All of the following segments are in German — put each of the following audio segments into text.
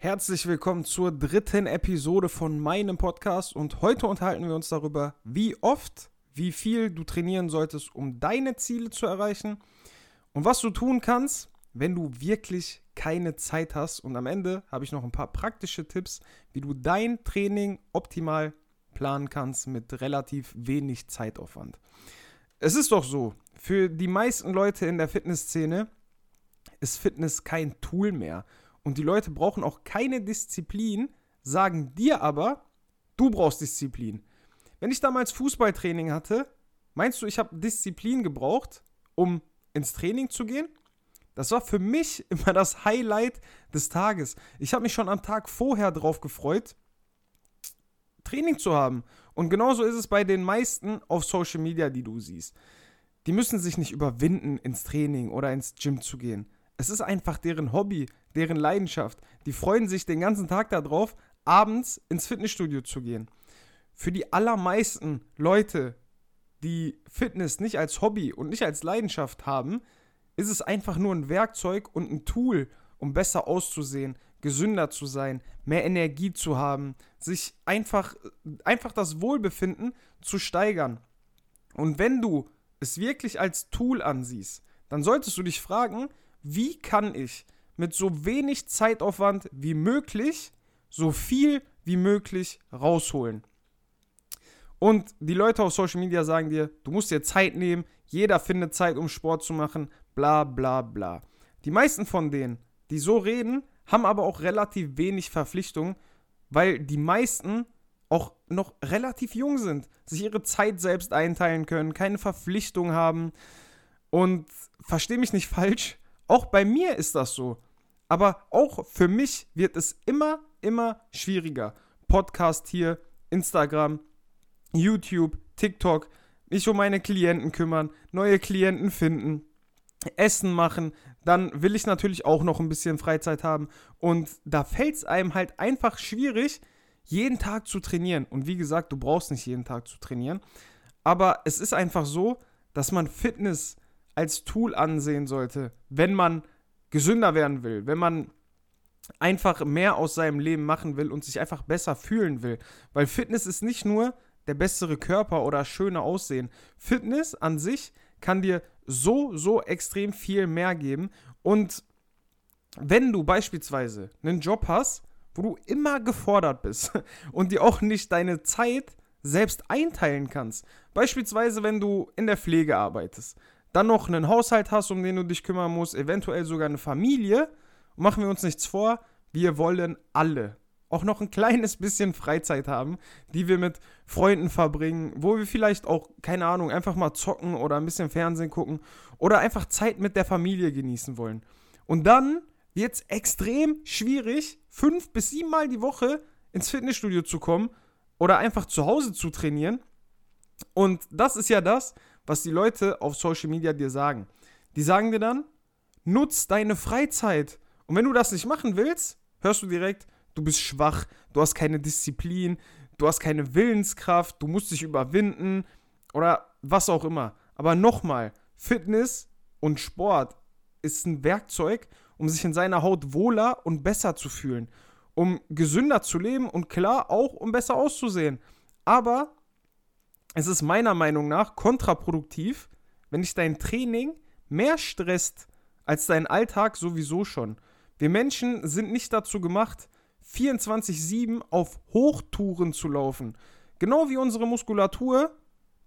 Herzlich willkommen zur dritten Episode von meinem Podcast und heute unterhalten wir uns darüber, wie oft, wie viel du trainieren solltest, um deine Ziele zu erreichen und was du tun kannst, wenn du wirklich keine Zeit hast. Und am Ende habe ich noch ein paar praktische Tipps, wie du dein Training optimal planen kannst mit relativ wenig Zeitaufwand. Es ist doch so, für die meisten Leute in der Fitnessszene ist Fitness kein Tool mehr. Und die Leute brauchen auch keine Disziplin, sagen dir aber, du brauchst Disziplin. Wenn ich damals Fußballtraining hatte, meinst du, ich habe Disziplin gebraucht, um ins Training zu gehen? Das war für mich immer das Highlight des Tages. Ich habe mich schon am Tag vorher darauf gefreut, Training zu haben. Und genauso ist es bei den meisten auf Social Media, die du siehst. Die müssen sich nicht überwinden, ins Training oder ins Gym zu gehen. Es ist einfach deren Hobby, deren Leidenschaft. Die freuen sich den ganzen Tag darauf, abends ins Fitnessstudio zu gehen. Für die allermeisten Leute, die Fitness nicht als Hobby und nicht als Leidenschaft haben, ist es einfach nur ein Werkzeug und ein Tool, um besser auszusehen, gesünder zu sein, mehr Energie zu haben, sich einfach, einfach das Wohlbefinden zu steigern. Und wenn du es wirklich als Tool ansiehst, dann solltest du dich fragen, wie kann ich mit so wenig Zeitaufwand wie möglich so viel wie möglich rausholen. Und die Leute auf Social Media sagen dir, du musst dir Zeit nehmen, jeder findet Zeit, um Sport zu machen, bla bla bla. Die meisten von denen, die so reden, haben aber auch relativ wenig Verpflichtungen, weil die meisten auch noch relativ jung sind, sich ihre Zeit selbst einteilen können, keine Verpflichtung haben. Und verstehe mich nicht falsch, auch bei mir ist das so. Aber auch für mich wird es immer, immer schwieriger. Podcast hier, Instagram, YouTube, TikTok, mich um meine Klienten kümmern, neue Klienten finden, Essen machen. Dann will ich natürlich auch noch ein bisschen Freizeit haben. Und da fällt es einem halt einfach schwierig, jeden Tag zu trainieren. Und wie gesagt, du brauchst nicht jeden Tag zu trainieren. Aber es ist einfach so, dass man Fitness als Tool ansehen sollte, wenn man gesünder werden will, wenn man einfach mehr aus seinem Leben machen will und sich einfach besser fühlen will. Weil Fitness ist nicht nur der bessere Körper oder schöne Aussehen. Fitness an sich kann dir so, so extrem viel mehr geben. Und wenn du beispielsweise einen Job hast, wo du immer gefordert bist und dir auch nicht deine Zeit selbst einteilen kannst, beispielsweise wenn du in der Pflege arbeitest, dann noch einen Haushalt hast, um den du dich kümmern musst, eventuell sogar eine Familie, machen wir uns nichts vor, wir wollen alle auch noch ein kleines bisschen Freizeit haben, die wir mit Freunden verbringen, wo wir vielleicht auch, keine Ahnung, einfach mal zocken oder ein bisschen Fernsehen gucken oder einfach Zeit mit der Familie genießen wollen. Und dann wird es extrem schwierig, fünf bis sieben Mal die Woche ins Fitnessstudio zu kommen oder einfach zu Hause zu trainieren. Und das ist ja das, was die Leute auf Social Media dir sagen. Die sagen dir dann, nutz deine Freizeit. Und wenn du das nicht machen willst, hörst du direkt, du bist schwach, du hast keine Disziplin, du hast keine Willenskraft, du musst dich überwinden oder was auch immer. Aber nochmal, Fitness und Sport ist ein Werkzeug, um sich in seiner Haut wohler und besser zu fühlen, um gesünder zu leben und klar auch, um besser auszusehen. Aber es ist meiner Meinung nach kontraproduktiv, wenn dich dein Training mehr stresst als dein Alltag sowieso schon. Wir Menschen sind nicht dazu gemacht, 24-7 auf Hochtouren zu laufen. Genau wie unsere Muskulatur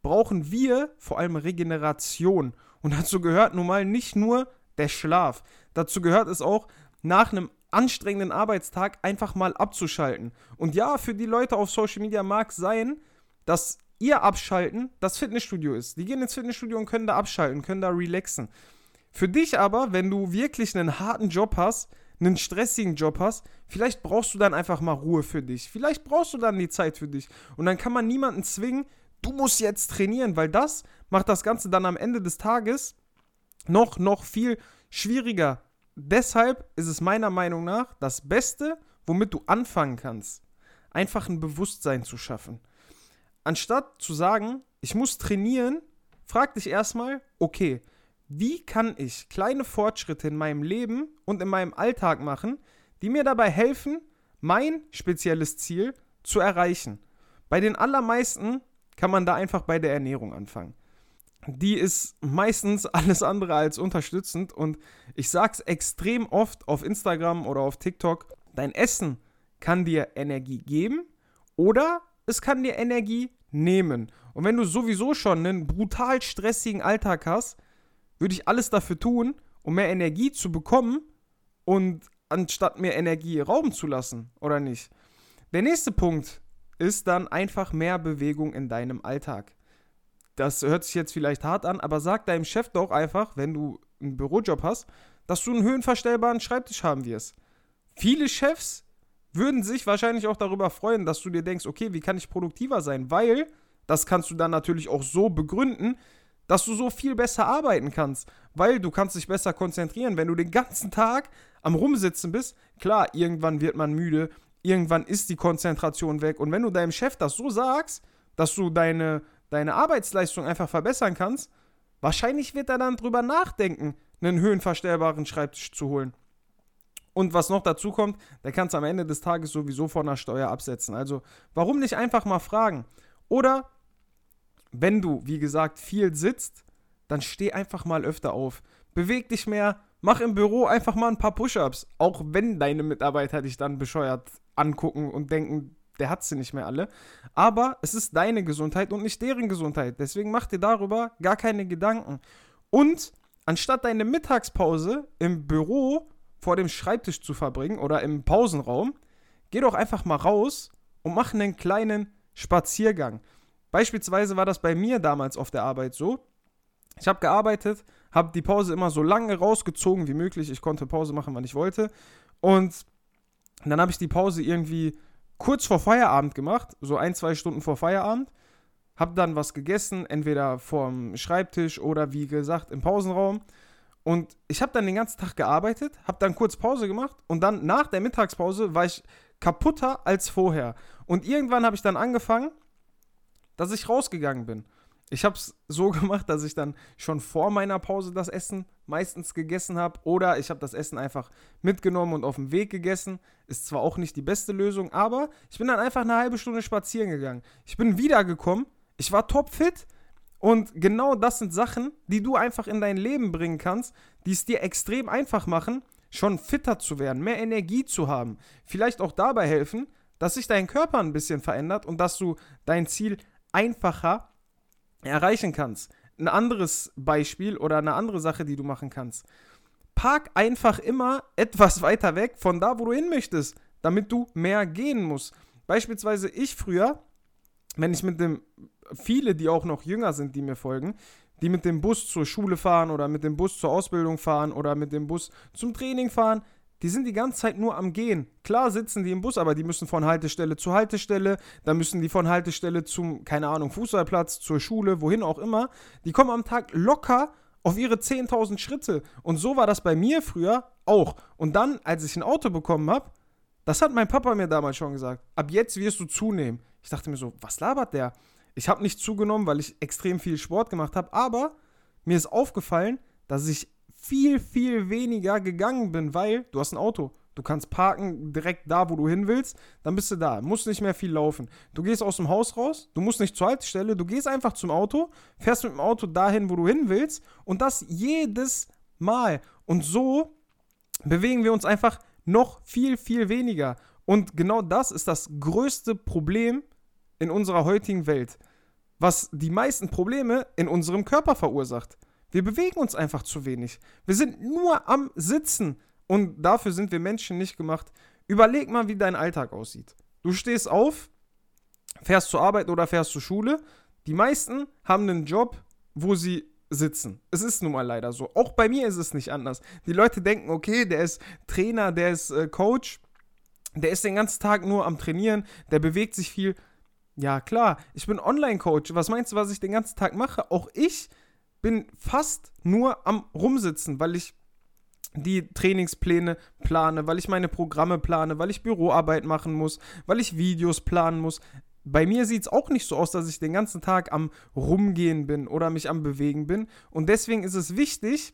brauchen wir vor allem Regeneration. Und dazu gehört nun mal nicht nur der Schlaf. Dazu gehört es auch, nach einem anstrengenden Arbeitstag einfach mal abzuschalten. Und ja, für die Leute auf Social Media mag es sein, dass ihr Abschalten das Fitnessstudio ist. Die gehen ins Fitnessstudio und können da abschalten, können da relaxen. Für dich aber, wenn du wirklich einen harten Job hast, einen stressigen Job hast, vielleicht brauchst du dann einfach mal Ruhe für dich. Vielleicht brauchst du dann die Zeit für dich. Und dann kann man niemanden zwingen, du musst jetzt trainieren, weil das macht das Ganze dann am Ende des Tages noch, noch viel schwieriger. Deshalb ist es meiner Meinung nach das Beste, womit du anfangen kannst, einfach ein Bewusstsein zu schaffen anstatt zu sagen, ich muss trainieren, frag dich erstmal, okay, wie kann ich kleine Fortschritte in meinem Leben und in meinem Alltag machen, die mir dabei helfen, mein spezielles Ziel zu erreichen. Bei den allermeisten kann man da einfach bei der Ernährung anfangen. Die ist meistens alles andere als unterstützend und ich sag's extrem oft auf Instagram oder auf TikTok, dein Essen kann dir Energie geben oder es kann dir Energie nehmen. Und wenn du sowieso schon einen brutal stressigen Alltag hast, würde ich alles dafür tun, um mehr Energie zu bekommen und anstatt mehr Energie rauben zu lassen, oder nicht? Der nächste Punkt ist dann einfach mehr Bewegung in deinem Alltag. Das hört sich jetzt vielleicht hart an, aber sag deinem Chef doch einfach, wenn du einen Bürojob hast, dass du einen höhenverstellbaren Schreibtisch haben wirst. Viele Chefs würden sich wahrscheinlich auch darüber freuen, dass du dir denkst, okay, wie kann ich produktiver sein? Weil, das kannst du dann natürlich auch so begründen, dass du so viel besser arbeiten kannst, weil du kannst dich besser konzentrieren. Wenn du den ganzen Tag am Rumsitzen bist, klar, irgendwann wird man müde, irgendwann ist die Konzentration weg. Und wenn du deinem Chef das so sagst, dass du deine, deine Arbeitsleistung einfach verbessern kannst, wahrscheinlich wird er dann drüber nachdenken, einen höhenverstellbaren Schreibtisch zu holen. Und was noch dazu kommt, der kannst am Ende des Tages sowieso von der Steuer absetzen. Also warum nicht einfach mal fragen? Oder wenn du, wie gesagt, viel sitzt, dann steh einfach mal öfter auf. Beweg dich mehr, mach im Büro einfach mal ein paar Push-ups. Auch wenn deine Mitarbeiter dich dann bescheuert angucken und denken, der hat sie nicht mehr alle. Aber es ist deine Gesundheit und nicht deren Gesundheit. Deswegen mach dir darüber gar keine Gedanken. Und anstatt deine Mittagspause im Büro vor dem Schreibtisch zu verbringen oder im Pausenraum, geh doch einfach mal raus und mach einen kleinen Spaziergang. Beispielsweise war das bei mir damals auf der Arbeit so. Ich habe gearbeitet, habe die Pause immer so lange rausgezogen wie möglich. Ich konnte Pause machen, wann ich wollte. Und dann habe ich die Pause irgendwie kurz vor Feierabend gemacht, so ein, zwei Stunden vor Feierabend. Habe dann was gegessen, entweder vorm Schreibtisch oder wie gesagt im Pausenraum. Und ich habe dann den ganzen Tag gearbeitet, habe dann kurz Pause gemacht und dann nach der Mittagspause war ich kaputter als vorher. Und irgendwann habe ich dann angefangen, dass ich rausgegangen bin. Ich habe es so gemacht, dass ich dann schon vor meiner Pause das Essen meistens gegessen habe oder ich habe das Essen einfach mitgenommen und auf dem Weg gegessen. Ist zwar auch nicht die beste Lösung, aber ich bin dann einfach eine halbe Stunde spazieren gegangen. Ich bin wiedergekommen, ich war topfit und genau das sind Sachen, die du einfach in dein Leben bringen kannst, die es dir extrem einfach machen, schon fitter zu werden, mehr Energie zu haben. Vielleicht auch dabei helfen, dass sich dein Körper ein bisschen verändert und dass du dein Ziel einfacher erreichen kannst. Ein anderes Beispiel oder eine andere Sache, die du machen kannst. Park einfach immer etwas weiter weg von da, wo du hin möchtest, damit du mehr gehen musst. Beispielsweise ich früher, wenn ich mit dem, viele, die auch noch jünger sind, die mir folgen, die mit dem Bus zur Schule fahren oder mit dem Bus zur Ausbildung fahren oder mit dem Bus zum Training fahren, die sind die ganze Zeit nur am Gehen. Klar sitzen die im Bus, aber die müssen von Haltestelle zu Haltestelle, dann müssen die von Haltestelle zum, keine Ahnung, Fußballplatz, zur Schule, wohin auch immer. Die kommen am Tag locker auf ihre 10.000 Schritte. Und so war das bei mir früher auch. Und dann, als ich ein Auto bekommen habe, das hat mein Papa mir damals schon gesagt. Ab jetzt wirst du zunehmen. Ich dachte mir so, was labert der? Ich habe nicht zugenommen, weil ich extrem viel Sport gemacht habe, aber mir ist aufgefallen, dass ich viel, viel weniger gegangen bin, weil du hast ein Auto. Du kannst parken direkt da, wo du hin willst, dann bist du da. Musst nicht mehr viel laufen. Du gehst aus dem Haus raus, du musst nicht zur Haltestelle, du gehst einfach zum Auto, fährst mit dem Auto dahin, wo du hin willst und das jedes Mal. Und so bewegen wir uns einfach noch viel, viel weniger. Und genau das ist das größte Problem in unserer heutigen Welt, was die meisten Probleme in unserem Körper verursacht. Wir bewegen uns einfach zu wenig. Wir sind nur am Sitzen. Und dafür sind wir Menschen nicht gemacht. Überleg mal, wie dein Alltag aussieht. Du stehst auf, fährst zur Arbeit oder fährst zur Schule. Die meisten haben einen Job, wo sie sitzen. Es ist nun mal leider so. Auch bei mir ist es nicht anders. Die Leute denken, okay, der ist Trainer, der ist äh, Coach, der ist den ganzen Tag nur am Trainieren, der bewegt sich viel. Ja, klar, ich bin Online-Coach. Was meinst du, was ich den ganzen Tag mache? Auch ich bin fast nur am Rumsitzen, weil ich die Trainingspläne plane, weil ich meine Programme plane, weil ich Büroarbeit machen muss, weil ich Videos planen muss. Bei mir sieht es auch nicht so aus, dass ich den ganzen Tag am Rumgehen bin oder mich am Bewegen bin. Und deswegen ist es wichtig,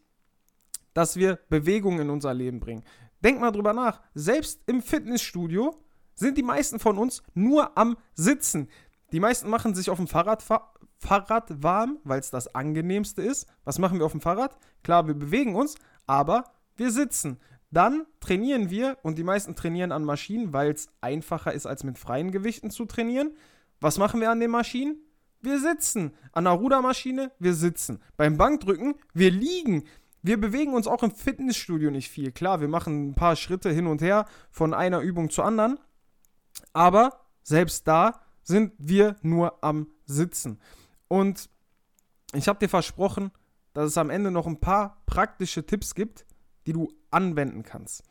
dass wir Bewegung in unser Leben bringen. Denk mal drüber nach. Selbst im Fitnessstudio sind die meisten von uns nur am Sitzen. Die meisten machen sich auf dem Fahrrad, Fahrrad warm, weil es das angenehmste ist. Was machen wir auf dem Fahrrad? Klar, wir bewegen uns, aber wir sitzen. Dann trainieren wir und die meisten trainieren an Maschinen, weil es einfacher ist, als mit freien Gewichten zu trainieren. Was machen wir an den Maschinen? Wir sitzen. An einer Rudermaschine, wir sitzen. Beim Bankdrücken, wir liegen. Wir bewegen uns auch im Fitnessstudio nicht viel. Klar, wir machen ein paar Schritte hin und her von einer Übung zur anderen. Aber selbst da sind wir nur am Sitzen. Und ich habe dir versprochen, dass es am Ende noch ein paar praktische Tipps gibt, die du anwenden kannst.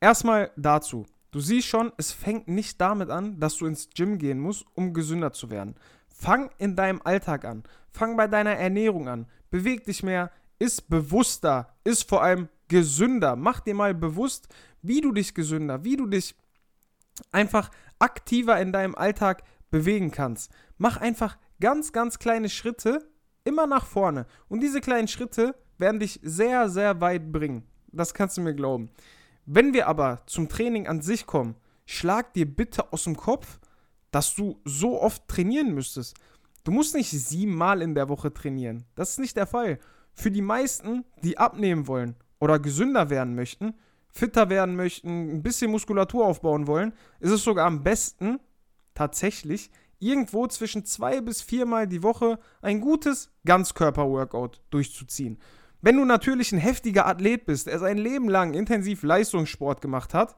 Erstmal dazu. Du siehst schon, es fängt nicht damit an, dass du ins Gym gehen musst, um gesünder zu werden. Fang in deinem Alltag an. Fang bei deiner Ernährung an. Beweg dich mehr, ist bewusster, ist vor allem gesünder. Mach dir mal bewusst, wie du dich gesünder, wie du dich einfach aktiver in deinem Alltag bewegen kannst. Mach einfach ganz, ganz kleine Schritte immer nach vorne. Und diese kleinen Schritte werden dich sehr, sehr weit bringen. Das kannst du mir glauben. Wenn wir aber zum Training an sich kommen, schlag dir bitte aus dem Kopf, dass du so oft trainieren müsstest. Du musst nicht siebenmal in der Woche trainieren. Das ist nicht der Fall. Für die meisten, die abnehmen wollen oder gesünder werden möchten, fitter werden möchten, ein bisschen Muskulatur aufbauen wollen, ist es sogar am besten, tatsächlich irgendwo zwischen zwei bis viermal die Woche ein gutes Ganzkörper-Workout durchzuziehen. Wenn du natürlich ein heftiger Athlet bist, der sein Leben lang intensiv Leistungssport gemacht hat,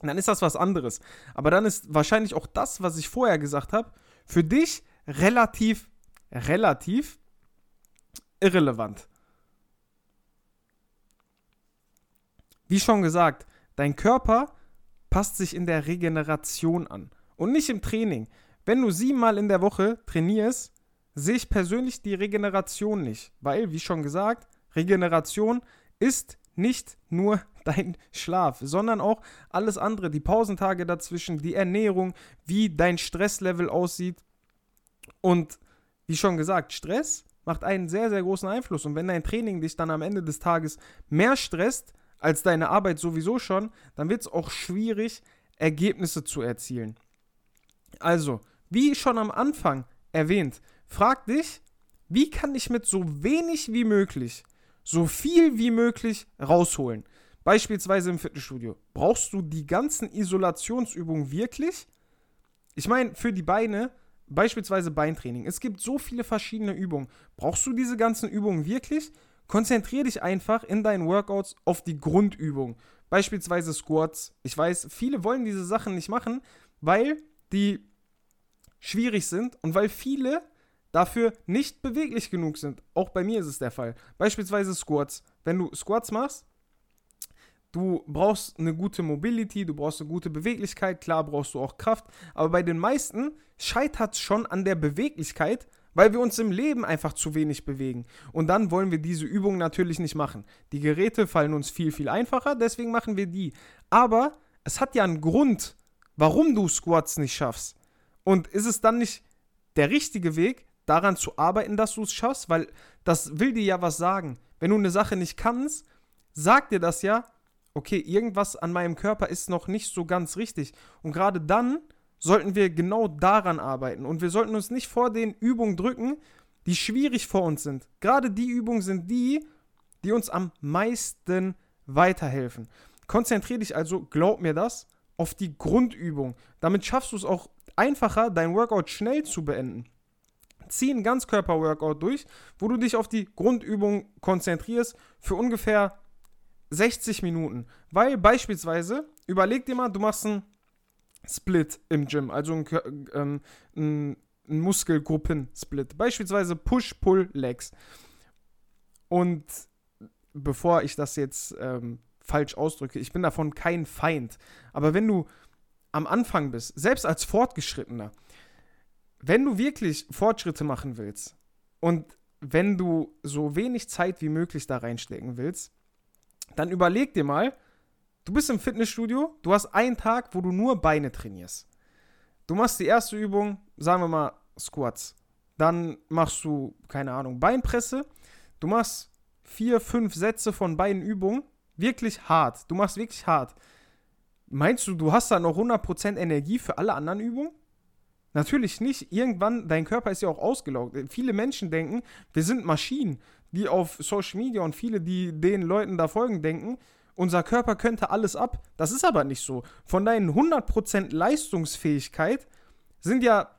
dann ist das was anderes. Aber dann ist wahrscheinlich auch das, was ich vorher gesagt habe, für dich relativ, relativ irrelevant. Wie schon gesagt, dein Körper passt sich in der Regeneration an und nicht im Training. Wenn du siebenmal in der Woche trainierst, sehe ich persönlich die Regeneration nicht, weil, wie schon gesagt, Regeneration ist nicht nur dein Schlaf, sondern auch alles andere, die Pausentage dazwischen, die Ernährung, wie dein Stresslevel aussieht. Und wie schon gesagt, Stress macht einen sehr, sehr großen Einfluss. Und wenn dein Training dich dann am Ende des Tages mehr stresst als deine Arbeit sowieso schon, dann wird es auch schwierig, Ergebnisse zu erzielen. Also, wie schon am Anfang erwähnt, frag dich, wie kann ich mit so wenig wie möglich so viel wie möglich rausholen. Beispielsweise im Fitnessstudio. Brauchst du die ganzen Isolationsübungen wirklich? Ich meine, für die Beine, beispielsweise Beintraining, es gibt so viele verschiedene Übungen. Brauchst du diese ganzen Übungen wirklich? Konzentriere dich einfach in deinen Workouts auf die Grundübung. Beispielsweise Squats. Ich weiß, viele wollen diese Sachen nicht machen, weil die schwierig sind und weil viele dafür nicht beweglich genug sind. Auch bei mir ist es der Fall. Beispielsweise Squats. Wenn du Squats machst, du brauchst eine gute Mobility, du brauchst eine gute Beweglichkeit, klar brauchst du auch Kraft, aber bei den meisten scheitert es schon an der Beweglichkeit, weil wir uns im Leben einfach zu wenig bewegen. Und dann wollen wir diese Übung natürlich nicht machen. Die Geräte fallen uns viel, viel einfacher, deswegen machen wir die. Aber es hat ja einen Grund, warum du Squats nicht schaffst. Und ist es dann nicht der richtige Weg, daran zu arbeiten, dass du es schaffst, weil das will dir ja was sagen. Wenn du eine Sache nicht kannst, sagt dir das ja, okay, irgendwas an meinem Körper ist noch nicht so ganz richtig. Und gerade dann sollten wir genau daran arbeiten. Und wir sollten uns nicht vor den Übungen drücken, die schwierig vor uns sind. Gerade die Übungen sind die, die uns am meisten weiterhelfen. Konzentriere dich also, glaub mir das, auf die Grundübung. Damit schaffst du es auch einfacher, dein Workout schnell zu beenden zieh ein Ganzkörper-Workout durch, wo du dich auf die Grundübung konzentrierst für ungefähr 60 Minuten. Weil beispielsweise, überleg dir mal, du machst einen Split im Gym, also ein, ähm, ein, ein Muskelgruppen-Split. Beispielsweise Push-Pull-Legs. Und bevor ich das jetzt ähm, falsch ausdrücke, ich bin davon kein Feind. Aber wenn du am Anfang bist, selbst als Fortgeschrittener, wenn du wirklich Fortschritte machen willst und wenn du so wenig Zeit wie möglich da reinstecken willst, dann überleg dir mal, du bist im Fitnessstudio, du hast einen Tag, wo du nur Beine trainierst. Du machst die erste Übung, sagen wir mal Squats. Dann machst du, keine Ahnung, Beinpresse. Du machst vier, fünf Sätze von Beinübungen. wirklich hart, du machst wirklich hart, meinst du, du hast da noch 100% Energie für alle anderen Übungen? Natürlich nicht. Irgendwann, dein Körper ist ja auch ausgelaugt. Viele Menschen denken, wir sind Maschinen, die auf Social Media und viele, die den Leuten da folgen, denken, unser Körper könnte alles ab. Das ist aber nicht so. Von deinen 100% Leistungsfähigkeit sind ja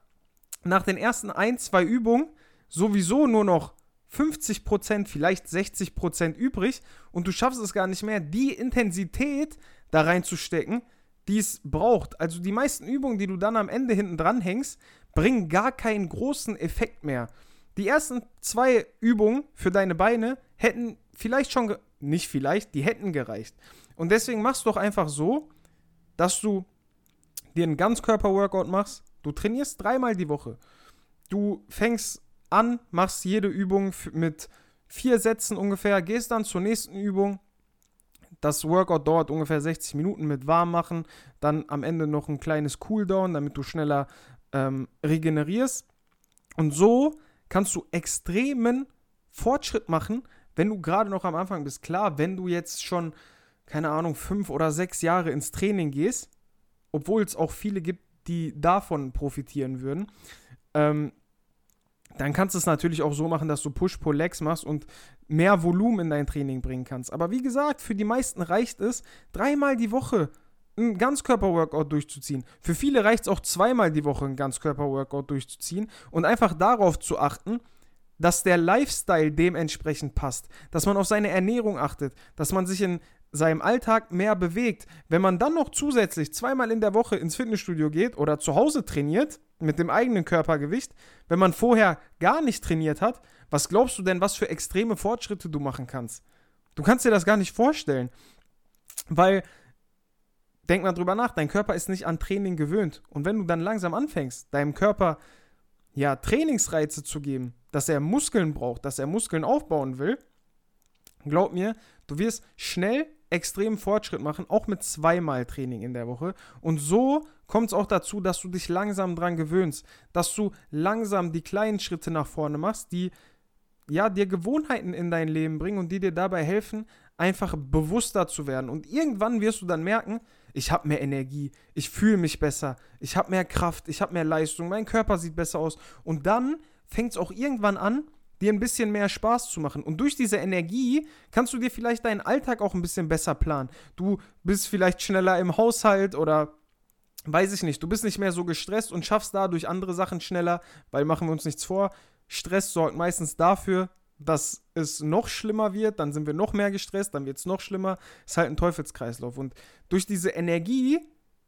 nach den ersten ein, zwei Übungen sowieso nur noch 50%, vielleicht 60% übrig und du schaffst es gar nicht mehr, die Intensität da reinzustecken, die es braucht. Also die meisten Übungen, die du dann am Ende hinten dran hängst, bringen gar keinen großen Effekt mehr. Die ersten zwei Übungen für deine Beine hätten vielleicht schon, nicht vielleicht, die hätten gereicht. Und deswegen machst du doch einfach so, dass du dir einen Ganzkörper-Workout machst. Du trainierst dreimal die Woche. Du fängst an, machst jede Übung mit vier Sätzen ungefähr, gehst dann zur nächsten Übung. Das Workout dauert ungefähr 60 Minuten mit warm machen, dann am Ende noch ein kleines Cooldown, damit du schneller ähm, regenerierst. Und so kannst du extremen Fortschritt machen, wenn du gerade noch am Anfang bist. Klar, wenn du jetzt schon, keine Ahnung, fünf oder sechs Jahre ins Training gehst, obwohl es auch viele gibt, die davon profitieren würden, ähm, dann kannst du es natürlich auch so machen, dass du Push-Pull-Legs machst und mehr Volumen in dein Training bringen kannst. Aber wie gesagt, für die meisten reicht es, dreimal die Woche ein Ganzkörper-Workout durchzuziehen. Für viele reicht es auch zweimal die Woche ein Ganzkörper-Workout durchzuziehen und einfach darauf zu achten, dass der Lifestyle dementsprechend passt, dass man auf seine Ernährung achtet, dass man sich in seinem Alltag mehr bewegt. Wenn man dann noch zusätzlich zweimal in der Woche ins Fitnessstudio geht oder zu Hause trainiert mit dem eigenen Körpergewicht, wenn man vorher gar nicht trainiert hat, was glaubst du denn, was für extreme Fortschritte du machen kannst? Du kannst dir das gar nicht vorstellen, weil denk mal drüber nach, dein Körper ist nicht an Training gewöhnt und wenn du dann langsam anfängst, deinem Körper ja Trainingsreize zu geben, dass er Muskeln braucht, dass er Muskeln aufbauen will, glaub mir, du wirst schnell extremen Fortschritt machen, auch mit zweimal Training in der Woche. Und so kommt es auch dazu, dass du dich langsam dran gewöhnst, dass du langsam die kleinen Schritte nach vorne machst, die ja dir Gewohnheiten in dein Leben bringen und die dir dabei helfen, einfach bewusster zu werden. Und irgendwann wirst du dann merken, ich habe mehr Energie, ich fühle mich besser, ich habe mehr Kraft, ich habe mehr Leistung, mein Körper sieht besser aus. Und dann fängt es auch irgendwann an, dir ein bisschen mehr Spaß zu machen. Und durch diese Energie kannst du dir vielleicht deinen Alltag auch ein bisschen besser planen. Du bist vielleicht schneller im Haushalt oder weiß ich nicht, du bist nicht mehr so gestresst und schaffst dadurch andere Sachen schneller, weil machen wir uns nichts vor. Stress sorgt meistens dafür, dass es noch schlimmer wird, dann sind wir noch mehr gestresst, dann wird es noch schlimmer. Ist halt ein Teufelskreislauf. Und durch diese Energie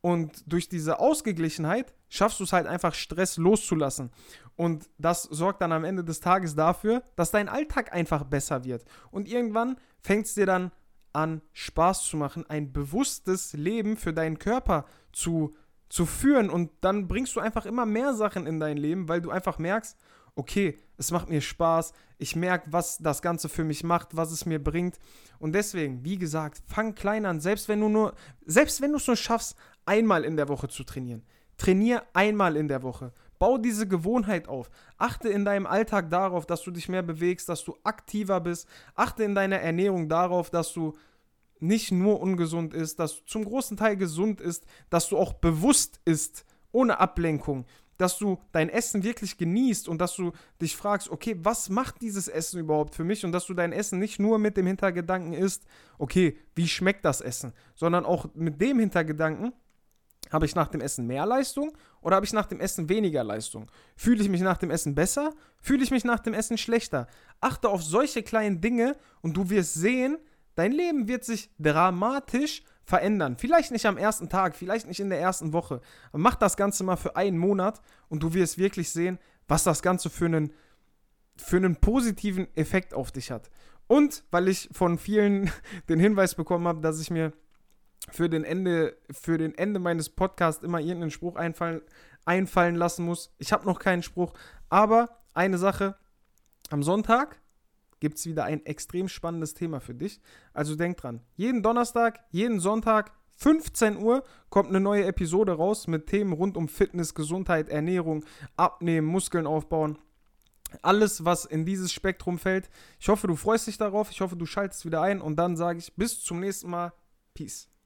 und durch diese Ausgeglichenheit schaffst du es halt einfach, Stress loszulassen. Und das sorgt dann am Ende des Tages dafür, dass dein Alltag einfach besser wird. Und irgendwann fängt es dir dann an, Spaß zu machen, ein bewusstes Leben für deinen Körper zu, zu führen. Und dann bringst du einfach immer mehr Sachen in dein Leben, weil du einfach merkst, okay, es macht mir Spaß, ich merke, was das Ganze für mich macht, was es mir bringt. Und deswegen, wie gesagt, fang klein an, selbst wenn du nur, selbst wenn du es nur schaffst, einmal in der Woche zu trainieren. Trainier einmal in der Woche. Bau diese Gewohnheit auf. Achte in deinem Alltag darauf, dass du dich mehr bewegst, dass du aktiver bist. Achte in deiner Ernährung darauf, dass du nicht nur ungesund ist, dass du zum großen Teil gesund ist, dass du auch bewusst isst, ohne Ablenkung dass du dein Essen wirklich genießt und dass du dich fragst, okay, was macht dieses Essen überhaupt für mich und dass du dein Essen nicht nur mit dem Hintergedanken isst, okay, wie schmeckt das Essen, sondern auch mit dem Hintergedanken, habe ich nach dem Essen mehr Leistung oder habe ich nach dem Essen weniger Leistung? Fühle ich mich nach dem Essen besser? Fühle ich mich nach dem Essen schlechter? Achte auf solche kleinen Dinge und du wirst sehen, dein Leben wird sich dramatisch verändern. Vielleicht nicht am ersten Tag, vielleicht nicht in der ersten Woche. Aber mach das Ganze mal für einen Monat und du wirst wirklich sehen, was das Ganze für einen, für einen positiven Effekt auf dich hat. Und weil ich von vielen den Hinweis bekommen habe, dass ich mir für den Ende, für den Ende meines Podcasts immer irgendeinen Spruch einfallen, einfallen lassen muss. Ich habe noch keinen Spruch, aber eine Sache. Am Sonntag gibt es wieder ein extrem spannendes Thema für dich. Also denk dran, jeden Donnerstag, jeden Sonntag, 15 Uhr kommt eine neue Episode raus mit Themen rund um Fitness, Gesundheit, Ernährung, Abnehmen, Muskeln aufbauen. alles, was in dieses Spektrum fällt. Ich hoffe, du freust dich darauf. Ich hoffe, du schaltest wieder ein und dann sage ich bis zum nächsten Mal. Peace.